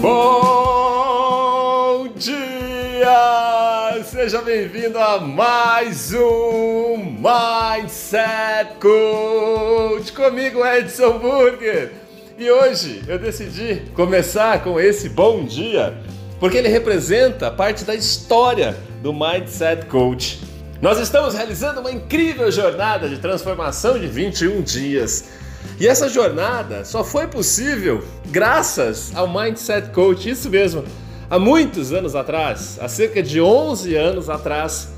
Bom dia! Seja bem-vindo a mais um Mindset Coach comigo, Edson Burger. E hoje eu decidi começar com esse bom dia porque ele representa parte da história do Mindset Coach. Nós estamos realizando uma incrível jornada de transformação de 21 dias. E essa jornada só foi possível graças ao Mindset Coach, isso mesmo. Há muitos anos atrás, há cerca de 11 anos atrás,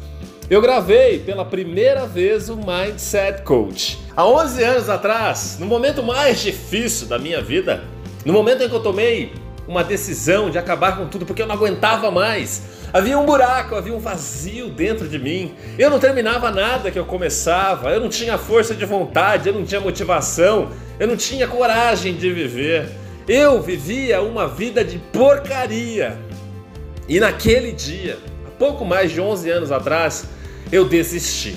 eu gravei pela primeira vez o Mindset Coach. Há 11 anos atrás, no momento mais difícil da minha vida, no momento em que eu tomei uma decisão de acabar com tudo porque eu não aguentava mais. Havia um buraco, havia um vazio dentro de mim. Eu não terminava nada que eu começava, eu não tinha força de vontade, eu não tinha motivação, eu não tinha coragem de viver. Eu vivia uma vida de porcaria. E naquele dia, há pouco mais de 11 anos atrás, eu desisti.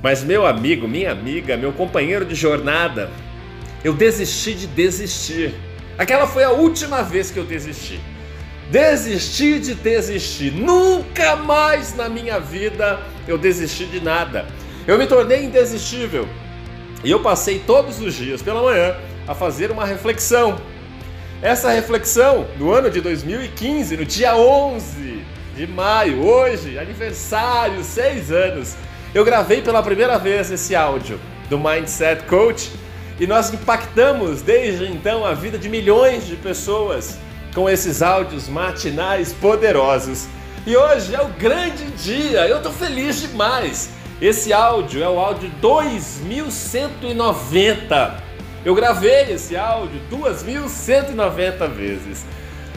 Mas meu amigo, minha amiga, meu companheiro de jornada, eu desisti de desistir. Aquela foi a última vez que eu desisti. Desisti de desistir. Nunca mais na minha vida eu desisti de nada. Eu me tornei indesistível. E eu passei todos os dias pela manhã a fazer uma reflexão. Essa reflexão, no ano de 2015, no dia 11 de maio, hoje, aniversário, seis anos, eu gravei pela primeira vez esse áudio do Mindset Coach e nós impactamos desde então a vida de milhões de pessoas com esses áudios matinais poderosos. E hoje é o grande dia, eu estou feliz demais. Esse áudio é o áudio 2190. Eu gravei esse áudio 2190 vezes.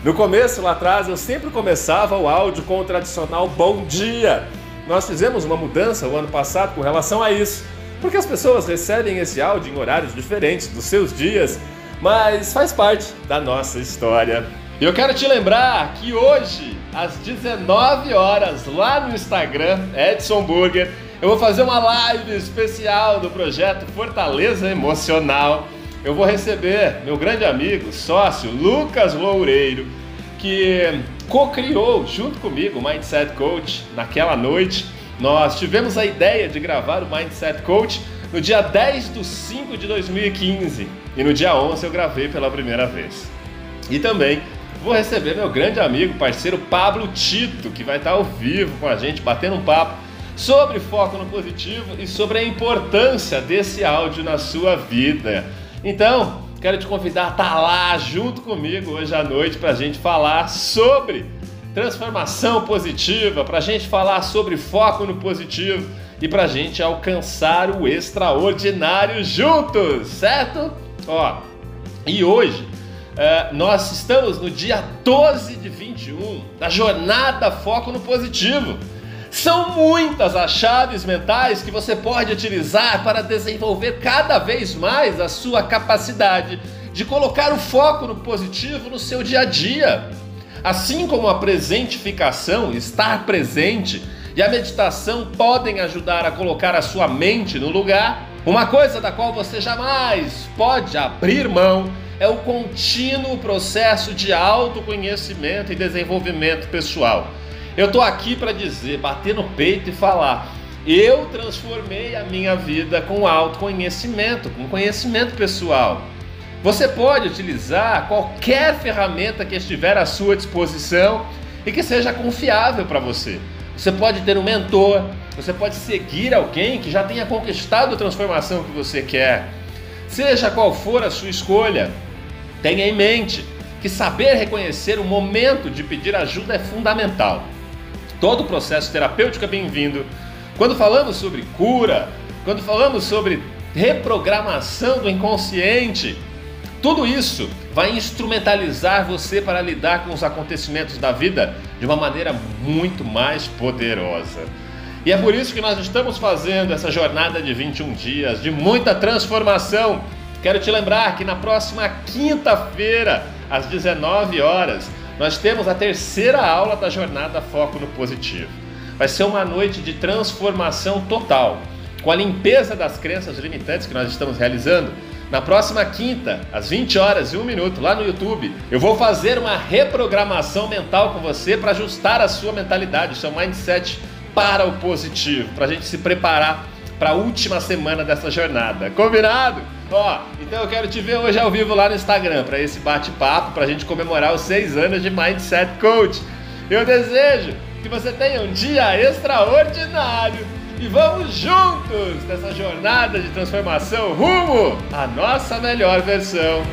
No começo, lá atrás, eu sempre começava o áudio com o tradicional bom dia. Nós fizemos uma mudança o ano passado com relação a isso, porque as pessoas recebem esse áudio em horários diferentes dos seus dias, mas faz parte da nossa história. Eu quero te lembrar que hoje, às 19 horas, lá no Instagram, Edson Burger, eu vou fazer uma live especial do projeto Fortaleza Emocional. Eu vou receber meu grande amigo, sócio Lucas Loureiro, que co-criou junto comigo o Mindset Coach naquela noite. Nós tivemos a ideia de gravar o Mindset Coach no dia 10 de 5 de 2015 e no dia 11 eu gravei pela primeira vez. E também vou receber meu grande amigo, parceiro Pablo Tito, que vai estar ao vivo com a gente, batendo um papo sobre foco no positivo e sobre a importância desse áudio na sua vida. Então, quero te convidar a estar lá junto comigo hoje à noite para a gente falar sobre transformação positiva, para a gente falar sobre foco no positivo e para a gente alcançar o extraordinário juntos, certo? Ó, e hoje é, nós estamos no dia 12 de 21 da jornada Foco no Positivo. São muitas as chaves mentais que você pode utilizar para desenvolver cada vez mais a sua capacidade de colocar o foco no positivo no seu dia a dia. Assim como a presentificação, estar presente, e a meditação podem ajudar a colocar a sua mente no lugar, uma coisa da qual você jamais pode abrir mão é o contínuo processo de autoconhecimento e desenvolvimento pessoal. Eu estou aqui para dizer, bater no peito e falar. Eu transformei a minha vida com autoconhecimento, com conhecimento pessoal. Você pode utilizar qualquer ferramenta que estiver à sua disposição e que seja confiável para você. Você pode ter um mentor, você pode seguir alguém que já tenha conquistado a transformação que você quer. Seja qual for a sua escolha, tenha em mente que saber reconhecer o momento de pedir ajuda é fundamental. Todo processo terapêutico é bem-vindo. Quando falamos sobre cura, quando falamos sobre reprogramação do inconsciente, tudo isso vai instrumentalizar você para lidar com os acontecimentos da vida de uma maneira muito mais poderosa. E é por isso que nós estamos fazendo essa jornada de 21 dias de muita transformação Quero te lembrar que na próxima quinta-feira, às 19 horas, nós temos a terceira aula da jornada Foco no Positivo. Vai ser uma noite de transformação total. Com a limpeza das crenças limitantes que nós estamos realizando, Na próxima quinta, às 20 horas e 1 minuto, lá no YouTube, eu vou fazer uma reprogramação mental com você para ajustar a sua mentalidade, o seu mindset para o positivo, para a gente se preparar para a última semana dessa jornada. Combinado? Ó, então eu quero te ver hoje ao vivo lá no Instagram para esse bate-papo, para a gente comemorar os seis anos de Mindset Coach. Eu desejo que você tenha um dia extraordinário e vamos juntos nessa jornada de transformação rumo à nossa melhor versão.